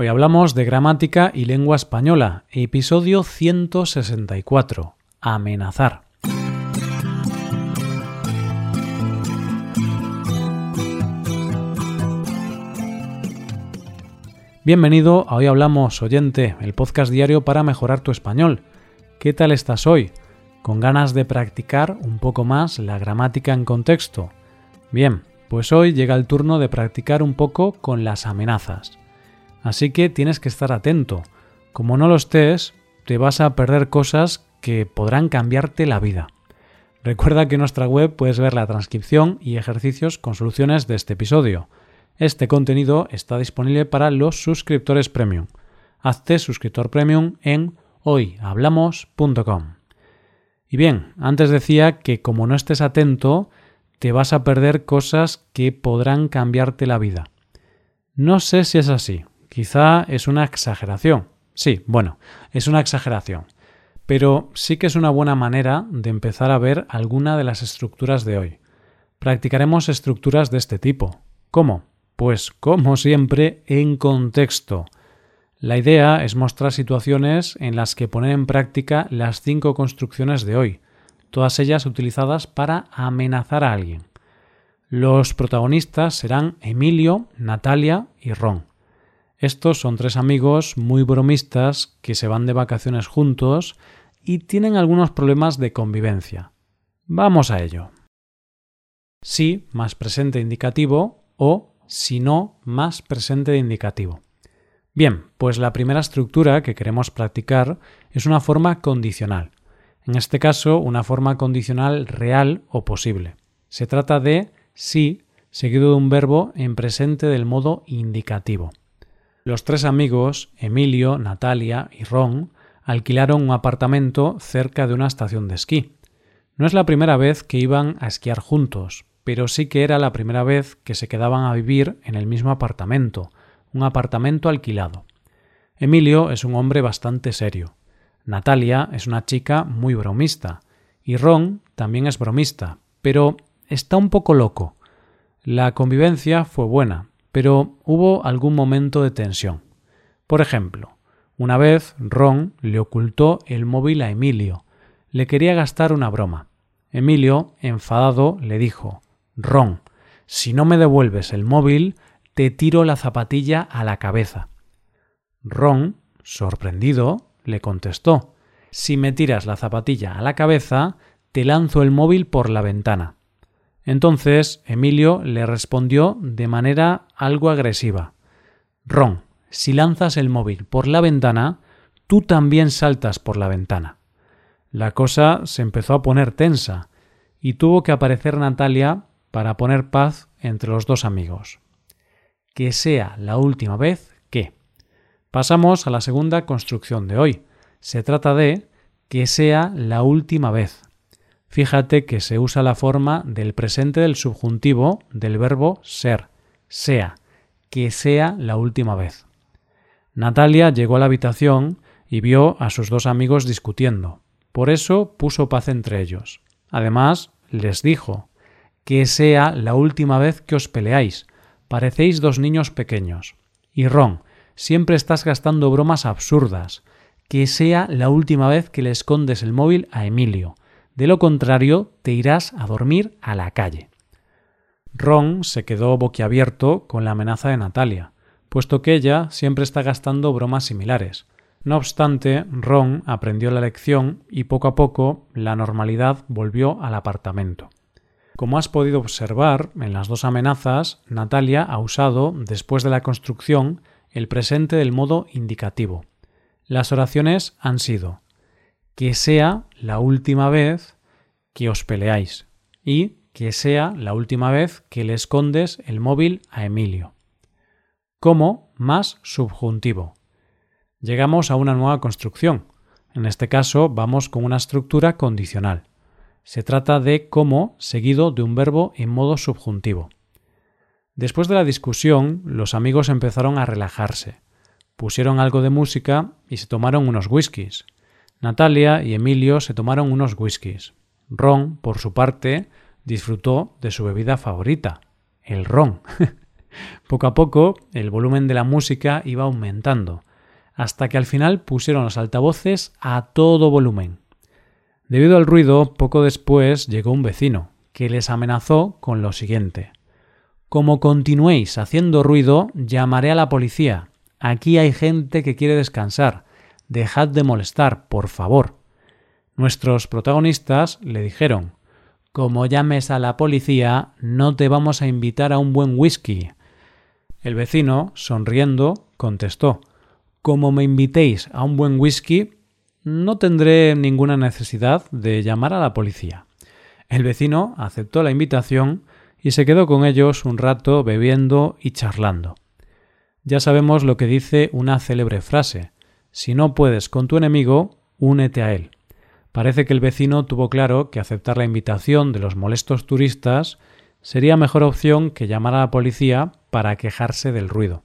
Hoy hablamos de gramática y lengua española, episodio 164, amenazar. Bienvenido a Hoy Hablamos, oyente, el podcast diario para mejorar tu español. ¿Qué tal estás hoy? ¿Con ganas de practicar un poco más la gramática en contexto? Bien, pues hoy llega el turno de practicar un poco con las amenazas. Así que tienes que estar atento. Como no lo estés, te vas a perder cosas que podrán cambiarte la vida. Recuerda que en nuestra web puedes ver la transcripción y ejercicios con soluciones de este episodio. Este contenido está disponible para los suscriptores premium. Hazte suscriptor premium en hoyhablamos.com. Y bien, antes decía que como no estés atento, te vas a perder cosas que podrán cambiarte la vida. No sé si es así, Quizá es una exageración. Sí, bueno, es una exageración. Pero sí que es una buena manera de empezar a ver alguna de las estructuras de hoy. Practicaremos estructuras de este tipo. ¿Cómo? Pues como siempre en contexto. La idea es mostrar situaciones en las que poner en práctica las cinco construcciones de hoy, todas ellas utilizadas para amenazar a alguien. Los protagonistas serán Emilio, Natalia y Ron. Estos son tres amigos muy bromistas que se van de vacaciones juntos y tienen algunos problemas de convivencia. Vamos a ello. Sí más presente indicativo o si no más presente de indicativo. Bien, pues la primera estructura que queremos practicar es una forma condicional. En este caso, una forma condicional real o posible. Se trata de sí seguido de un verbo en presente del modo indicativo. Los tres amigos, Emilio, Natalia y Ron, alquilaron un apartamento cerca de una estación de esquí. No es la primera vez que iban a esquiar juntos, pero sí que era la primera vez que se quedaban a vivir en el mismo apartamento, un apartamento alquilado. Emilio es un hombre bastante serio. Natalia es una chica muy bromista. Y Ron también es bromista, pero está un poco loco. La convivencia fue buena, pero hubo algún momento de tensión. Por ejemplo, una vez Ron le ocultó el móvil a Emilio. Le quería gastar una broma. Emilio, enfadado, le dijo Ron, si no me devuelves el móvil, te tiro la zapatilla a la cabeza. Ron, sorprendido, le contestó Si me tiras la zapatilla a la cabeza, te lanzo el móvil por la ventana. Entonces Emilio le respondió de manera algo agresiva. Ron, si lanzas el móvil por la ventana, tú también saltas por la ventana. La cosa se empezó a poner tensa, y tuvo que aparecer Natalia para poner paz entre los dos amigos. Que sea la última vez que. Pasamos a la segunda construcción de hoy. Se trata de que sea la última vez fíjate que se usa la forma del presente del subjuntivo del verbo ser, sea, que sea la última vez. Natalia llegó a la habitación y vio a sus dos amigos discutiendo. Por eso puso paz entre ellos. Además, les dijo que sea la última vez que os peleáis. Parecéis dos niños pequeños. Y Ron, siempre estás gastando bromas absurdas. Que sea la última vez que le escondes el móvil a Emilio de lo contrario, te irás a dormir a la calle. Ron se quedó boquiabierto con la amenaza de Natalia, puesto que ella siempre está gastando bromas similares. No obstante, Ron aprendió la lección y poco a poco la normalidad volvió al apartamento. Como has podido observar, en las dos amenazas, Natalia ha usado, después de la construcción, el presente del modo indicativo. Las oraciones han sido que sea la última vez que os peleáis y que sea la última vez que le escondes el móvil a Emilio. Como más subjuntivo. Llegamos a una nueva construcción. En este caso vamos con una estructura condicional. Se trata de como seguido de un verbo en modo subjuntivo. Después de la discusión, los amigos empezaron a relajarse. Pusieron algo de música y se tomaron unos whiskies. Natalia y Emilio se tomaron unos whiskies. Ron, por su parte, disfrutó de su bebida favorita, el ron. Poco a poco el volumen de la música iba aumentando, hasta que al final pusieron los altavoces a todo volumen. Debido al ruido, poco después llegó un vecino, que les amenazó con lo siguiente. Como continuéis haciendo ruido, llamaré a la policía. Aquí hay gente que quiere descansar. Dejad de molestar, por favor. Nuestros protagonistas le dijeron Como llames a la policía, no te vamos a invitar a un buen whisky. El vecino, sonriendo, contestó Como me invitéis a un buen whisky, no tendré ninguna necesidad de llamar a la policía. El vecino aceptó la invitación y se quedó con ellos un rato bebiendo y charlando. Ya sabemos lo que dice una célebre frase si no puedes con tu enemigo, únete a él. Parece que el vecino tuvo claro que aceptar la invitación de los molestos turistas sería mejor opción que llamar a la policía para quejarse del ruido.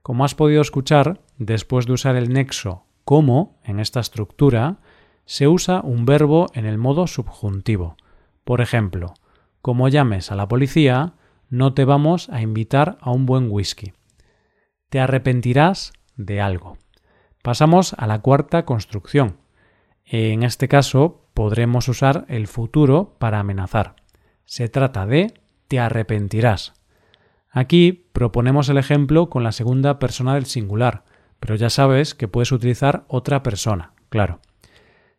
Como has podido escuchar, después de usar el nexo como en esta estructura, se usa un verbo en el modo subjuntivo. Por ejemplo, como llames a la policía, no te vamos a invitar a un buen whisky. Te arrepentirás de algo. Pasamos a la cuarta construcción. En este caso podremos usar el futuro para amenazar. Se trata de te arrepentirás. Aquí proponemos el ejemplo con la segunda persona del singular, pero ya sabes que puedes utilizar otra persona, claro.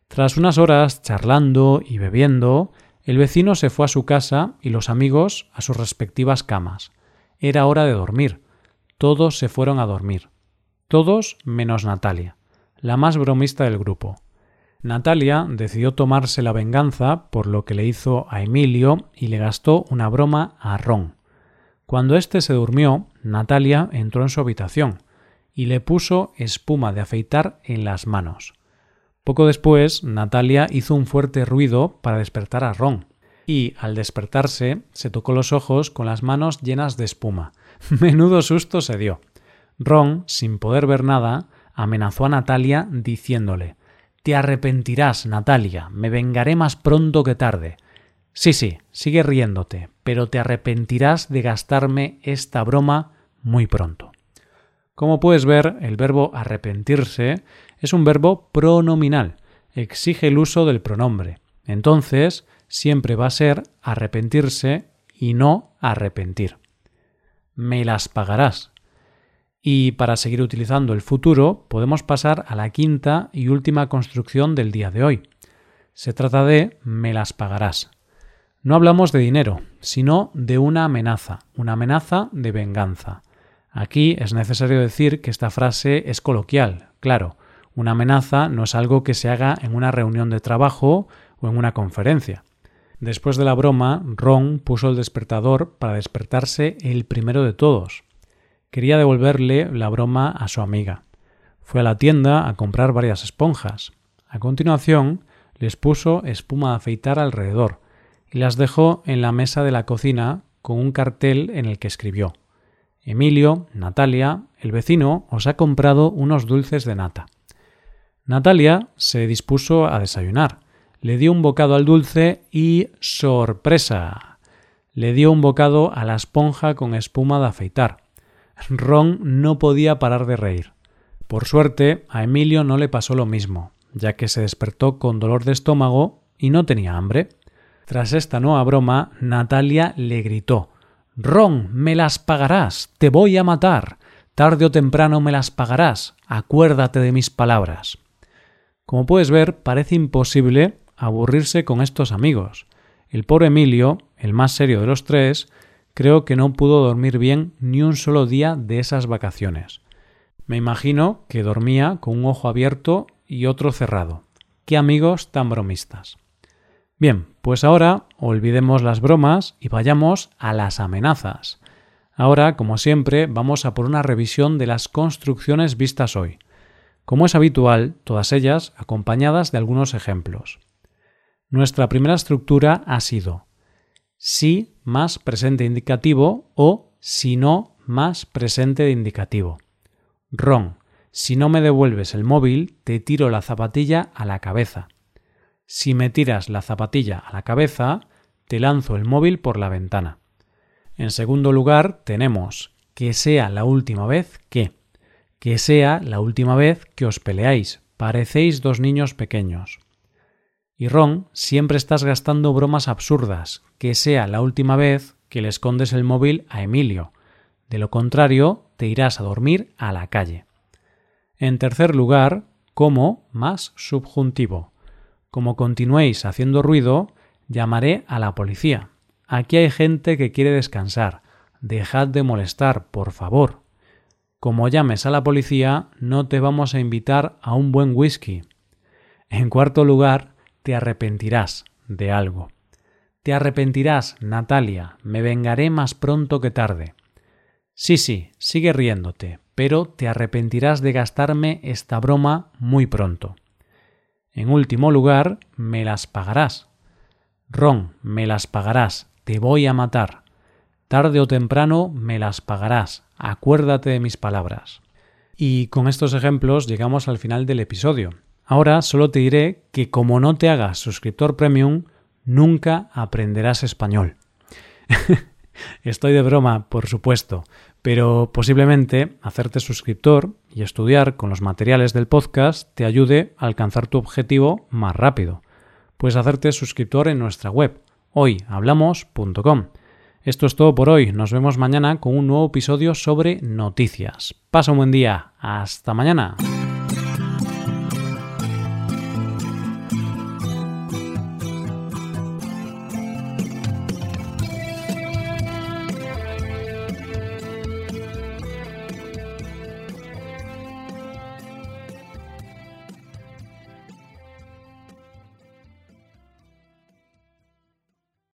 Tras unas horas charlando y bebiendo, el vecino se fue a su casa y los amigos a sus respectivas camas. Era hora de dormir. Todos se fueron a dormir. Todos menos Natalia, la más bromista del grupo. Natalia decidió tomarse la venganza por lo que le hizo a Emilio y le gastó una broma a Ron. Cuando éste se durmió, Natalia entró en su habitación y le puso espuma de afeitar en las manos. Poco después, Natalia hizo un fuerte ruido para despertar a Ron, y al despertarse se tocó los ojos con las manos llenas de espuma. Menudo susto se dio. Ron, sin poder ver nada, amenazó a Natalia diciéndole Te arrepentirás, Natalia, me vengaré más pronto que tarde. Sí, sí, sigue riéndote, pero te arrepentirás de gastarme esta broma muy pronto. Como puedes ver, el verbo arrepentirse es un verbo pronominal, exige el uso del pronombre. Entonces, siempre va a ser arrepentirse y no arrepentir. Me las pagarás. Y para seguir utilizando el futuro, podemos pasar a la quinta y última construcción del día de hoy. Se trata de me las pagarás. No hablamos de dinero, sino de una amenaza, una amenaza de venganza. Aquí es necesario decir que esta frase es coloquial, claro. Una amenaza no es algo que se haga en una reunión de trabajo o en una conferencia. Después de la broma, Ron puso el despertador para despertarse el primero de todos. Quería devolverle la broma a su amiga. Fue a la tienda a comprar varias esponjas. A continuación, les puso espuma de afeitar alrededor y las dejó en la mesa de la cocina con un cartel en el que escribió Emilio, Natalia, el vecino os ha comprado unos dulces de nata. Natalia se dispuso a desayunar. Le dio un bocado al dulce y ¡sorpresa! Le dio un bocado a la esponja con espuma de afeitar. Ron no podía parar de reír. Por suerte, a Emilio no le pasó lo mismo, ya que se despertó con dolor de estómago y no tenía hambre. Tras esta nueva broma, Natalia le gritó Ron, me las pagarás, te voy a matar. Tarde o temprano me las pagarás. Acuérdate de mis palabras. Como puedes ver, parece imposible aburrirse con estos amigos. El pobre Emilio, el más serio de los tres, creo que no pudo dormir bien ni un solo día de esas vacaciones. Me imagino que dormía con un ojo abierto y otro cerrado. Qué amigos tan bromistas. Bien, pues ahora olvidemos las bromas y vayamos a las amenazas. Ahora, como siempre, vamos a por una revisión de las construcciones vistas hoy. Como es habitual, todas ellas acompañadas de algunos ejemplos. Nuestra primera estructura ha sido si más presente indicativo o si no más presente de indicativo. Ron, si no me devuelves el móvil, te tiro la zapatilla a la cabeza. Si me tiras la zapatilla a la cabeza, te lanzo el móvil por la ventana. En segundo lugar, tenemos que sea la última vez que. Que sea la última vez que os peleáis. Parecéis dos niños pequeños. Y Ron, siempre estás gastando bromas absurdas. Que sea la última vez que le escondes el móvil a Emilio. De lo contrario, te irás a dormir a la calle. En tercer lugar, como más subjuntivo. Como continuéis haciendo ruido, llamaré a la policía. Aquí hay gente que quiere descansar. Dejad de molestar, por favor. Como llames a la policía, no te vamos a invitar a un buen whisky. En cuarto lugar, te arrepentirás de algo. Te arrepentirás, Natalia, me vengaré más pronto que tarde. Sí, sí, sigue riéndote, pero te arrepentirás de gastarme esta broma muy pronto. En último lugar, me las pagarás. Ron, me las pagarás, te voy a matar. Tarde o temprano me las pagarás. Acuérdate de mis palabras. Y con estos ejemplos llegamos al final del episodio. Ahora solo te diré que como no te hagas suscriptor premium, nunca aprenderás español. Estoy de broma, por supuesto, pero posiblemente hacerte suscriptor y estudiar con los materiales del podcast te ayude a alcanzar tu objetivo más rápido. Puedes hacerte suscriptor en nuestra web hoyhablamos.com. Esto es todo por hoy. Nos vemos mañana con un nuevo episodio sobre noticias. Pasa un buen día. Hasta mañana.